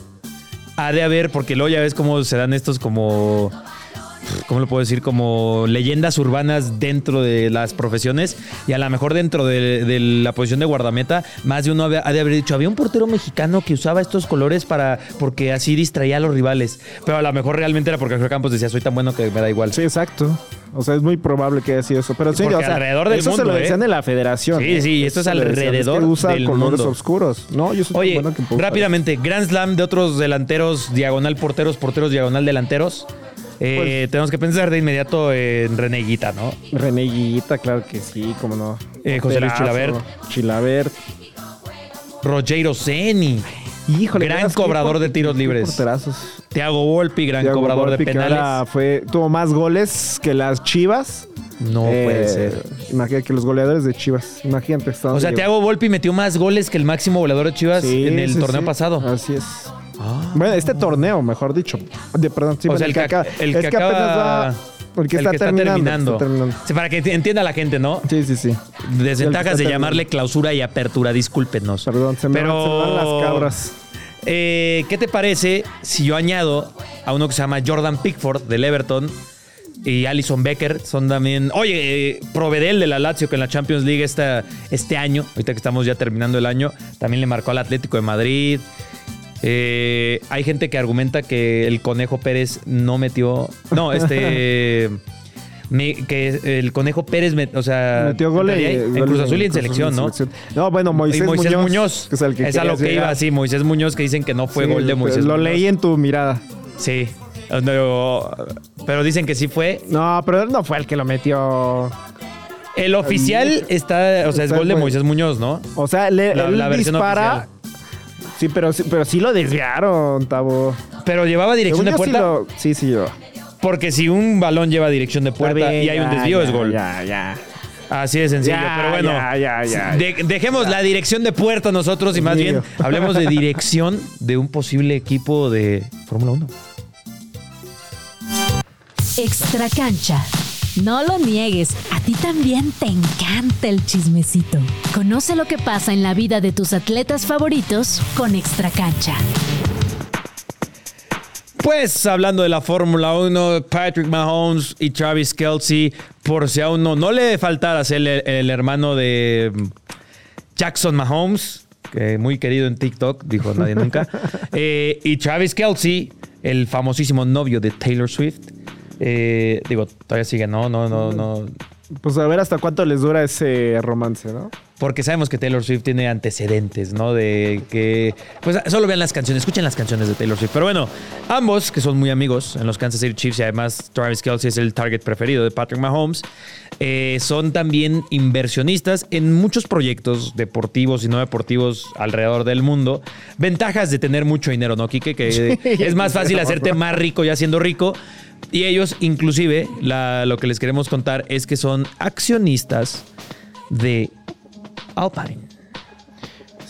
ha de haber, porque luego ya ves cómo se dan estos como ¿cómo lo puedo decir? Como leyendas urbanas dentro de las profesiones y a lo mejor dentro de, la posición de guardameta, más de uno ha de haber dicho, había un portero mexicano que usaba estos colores para porque así distraía a los rivales, pero a lo mejor realmente era porque Jorge Campos decía, soy tan bueno que me da igual. Sí, exacto. O sea, es muy probable que haya sido eso. Pero sí, o sea, alrededor del eso mundo, se lo decían ¿eh? de la federación. Sí, sí, esto es alrededor que usa del colores mundo. oscuros. No, yo soy Oye, bueno que rápidamente, Grand Slam de otros delanteros, diagonal porteros, porteros, diagonal delanteros. Eh, Pues- tenemos que pensar de inmediato en Reneguita, ¿no? Reneguita, claro que sí, cómo no. Eh, José Luis Chilabert. Chilabert. Rogero Ceni. Híjole, gran cobrador por- de tiros libres. Tiago Volpi, gran Thiago cobrador Volpi, de penales. ahora fue, tuvo más goles que las Chivas. No puede ser. Imagínate que los goleadores de Chivas. Imagínate. O sea. Thiago Volpi metió más goles que el máximo goleador de Chivas Sí, en el sí, torneo sí. pasado. Así es. Bueno, este torneo, mejor dicho. De, perdón, sí, o sea, el que, acá- el es que que apenas acaba- va- el que está, terminando, está terminando. Sí, para que entienda la gente, ¿no? Sí, sí, sí. Desventajas de llamarle clausura y apertura, discúlpenos. Perdón, se me, Pero- van, se me van las cabras. Eh, ¿Qué te parece si yo añado a uno que se llama Jordan Pickford del Everton y Alison Becker? Son también. Oye, eh, Provedel de la Lazio que en la Champions League esta, este año, ahorita que estamos ya terminando el año, también le marcó al Atlético de Madrid. Eh, hay gente que argumenta que el Conejo Pérez no metió. No, (laughs) este. me- que el Conejo Pérez, o sea. Metió gol en- Cruz Azul y en selección, ¿no? selección. No, bueno, Moisés, Moisés Muñoz, Muñoz, que es el que es a lo que iba, sí, Moisés Muñoz que dicen que no fue Sí, gol de Moisés Lo Muñoz. leí en tu mirada. Sí. Pero dicen que sí fue. No, pero él no fue el que lo metió. El oficial está, o sea, es gol de Moisés Muñoz, ¿no? O sea, le- La- él la versión dispara. Sí, pero, sí- pero sí lo desviaron, Tavo. Pero llevaba dirección Según de yo sí puerta. lo- Sí, sí, yo. Porque si un balón lleva dirección de puerta bien, y hay un desvío, ya, es gol. Ya, ya. Así de sencillo. Ya, pero bueno, ya, ya, ya. de- dejemos la dirección de puerta nosotros y más Dios bien mío. hablemos de dirección de un posible equipo de Fórmula 1. Extra cancha. No lo niegues, a ti también te encanta el chismecito. Conoce lo que pasa en la vida de tus atletas favoritos con Extra cancha. Pues hablando de la Fórmula 1, Patrick Mahomes y Travis Kelsey, por si aún no, no le faltara ser el, el hermano de mm, Jackson Mahomes, que muy querido en TikTok, dijo nadie nunca, (laughs) eh, y Travis Kelsey, el famosísimo novio de Taylor Swift. Eh, digo, todavía sigue, no, no, no, no. Pues a ver hasta cuánto les dura ese romance, ¿no? Porque sabemos que Taylor Swift tiene antecedentes, ¿no? De que, pues solo vean las canciones, escuchen las canciones de Taylor Swift. Pero bueno, ambos, que son muy amigos en los Kansas City Chiefs y además Travis Kelsey es el target preferido de Patrick Mahomes, eh, son también inversionistas en muchos proyectos deportivos y no deportivos alrededor del mundo. Ventajas de tener mucho dinero, ¿no, Kike? Que es más fácil hacerte más rico ya siendo rico. Y ellos, inclusive, lo que les queremos contar es que son accionistas de Alpine.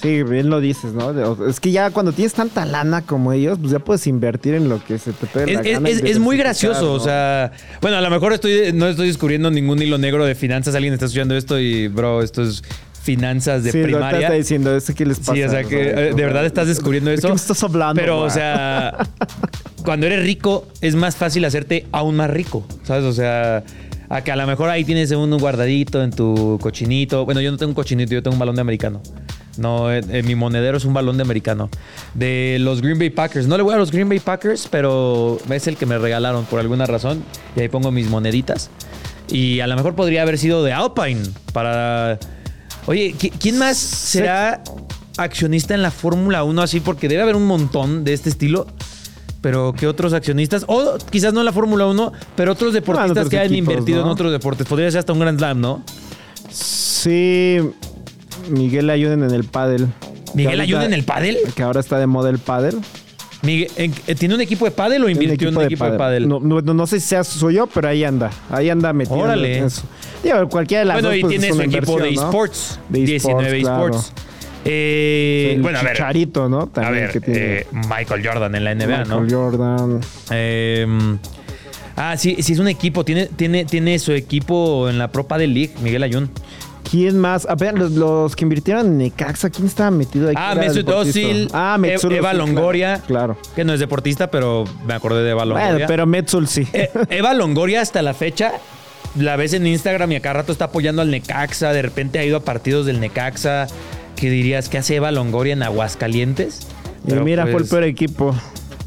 Sí, bien lo dices, ¿no? Es que ya cuando tienes tanta lana como ellos, pues ya puedes invertir en lo que se te la gana. Es, muy gracioso, o sea, bueno, a lo mejor estoy, no estoy descubriendo ningún hilo negro de finanzas. Alguien está estudiando esto y, bro, esto es finanzas de sí, primaria. está diciendo, ¿eso qué les pasa? Sí, o sea, que eh, de verdad estás descubriendo eso. (laughs) ¿De qué me estás hablando? Pero, o sea, (laughs) cuando eres rico, es más fácil hacerte aún más rico, ¿sabes? O sea, a que a lo mejor ahí tienes un guardadito en tu cochinito. Bueno, yo no tengo un cochinito, yo tengo un balón de americano. No, en, mi monedero es un balón de americano. De los Green Bay Packers. No le voy a los Green Bay Packers, pero es el que me regalaron por alguna razón. Y ahí pongo mis moneditas. Y a lo mejor podría haber sido de Alpine para... Oye, ¿quién más será accionista en la Fórmula 1 así? Porque debe haber un montón de este estilo pero ¿qué otros accionistas? O quizás no en la Fórmula 1, pero otros deportistas que hayan invertido en otros deportes. Podría ser hasta un Grand Slam, ¿no? Sí, Miguel Ayuden en el pádel. ¿Miguel Ayuden en el pádel? Que ahora está de moda el pádel. Miguel, eh, ¿Tiene un equipo de pádel o invirtió en un equipo de pádel? No, no, sé si sea suyo, pero ahí anda. Ahí anda metido Órale. en eso. cualquiera de las bueno, dos, y pues, tiene su equipo de esports. De 19 claro. esports. Eh, El bueno, a ver. Chicharito, ¿no? También a ver, que tiene. eh, Michael Jordan en la NBA, ¿no? Michael Jordan. Eh, ah, sí, sí es un equipo. Tiene, tiene, tiene su equipo en la Pro Padel League, Miguel Ayun. ¿Quién más? A ver, los, los que invirtieron en Necaxa, ¿quién estaba metido ahí? Ah, ¿Quién era Mesut? Özil, Ah, Metsul. Eva Longoria, Claro. que no es deportista, pero me acordé de Eva Longoria. Bueno, pero Metsul sí. Eh, Eva Longoria hasta la fecha la ves en Instagram y a cada rato está apoyando al Necaxa. De repente ha ido a partidos del Necaxa. ¿Qué dirías? ¿Qué hace Eva Longoria en Aguascalientes? y Pero, mira, fue el pues, peor equipo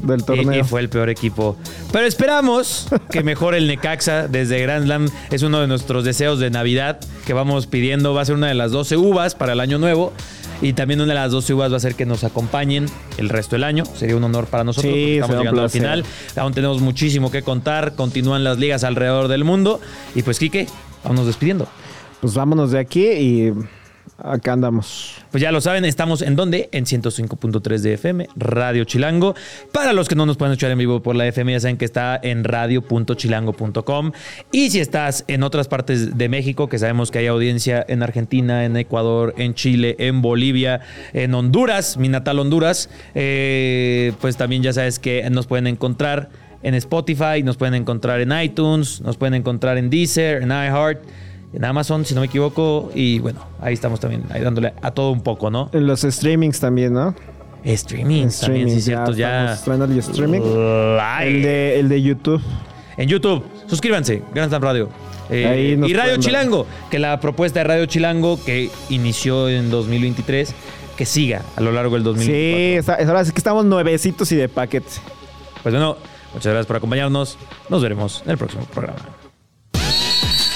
del torneo. Y, fue el peor equipo. Pero esperamos que mejore el Necaxa desde Grand Slam. Es uno de nuestros deseos de Navidad que vamos pidiendo. Va a ser una de las 12 uvas para el año nuevo. Y también una de las 12 uvas va a ser que nos acompañen el resto del año. Sería un honor para nosotros. Sí, estamos llegando al final. Aún tenemos muchísimo que contar. Continúan las ligas alrededor del mundo. Y pues, Quique, vámonos despidiendo. Pues vámonos de aquí y acá andamos. Pues ya lo saben, estamos en donde? En 105.3 de FM, Radio Chilango. Para los que no nos pueden escuchar en vivo por la FM, ya saben que está en radio.chilango.com. Y si estás en otras partes de México, que sabemos que hay audiencia en Argentina, en Ecuador, en Chile, en Bolivia, en Honduras, mi natal Honduras, eh, pues también ya sabes que nos pueden encontrar en Spotify, nos pueden encontrar en iTunes, nos pueden encontrar en Deezer, en iHeart en Amazon, si no me equivoco. Y bueno, ahí estamos también, ahí dándole a todo un poco, ¿no? En los streamings también, ¿no? Streaming, también, sí, cierto, ya. el streaming. Live. El de, el de YouTube. En YouTube, suscríbanse, Grand Slam Radio. Eh, Ahí nos y Radio ver. Chilango, que la propuesta de Radio Chilango, que inició en 2023, que siga a lo largo del 2024. Sí, está- es ahora sí que estamos nuevecitos y de paquete. Pues bueno, muchas gracias por acompañarnos. Nos veremos en el próximo programa.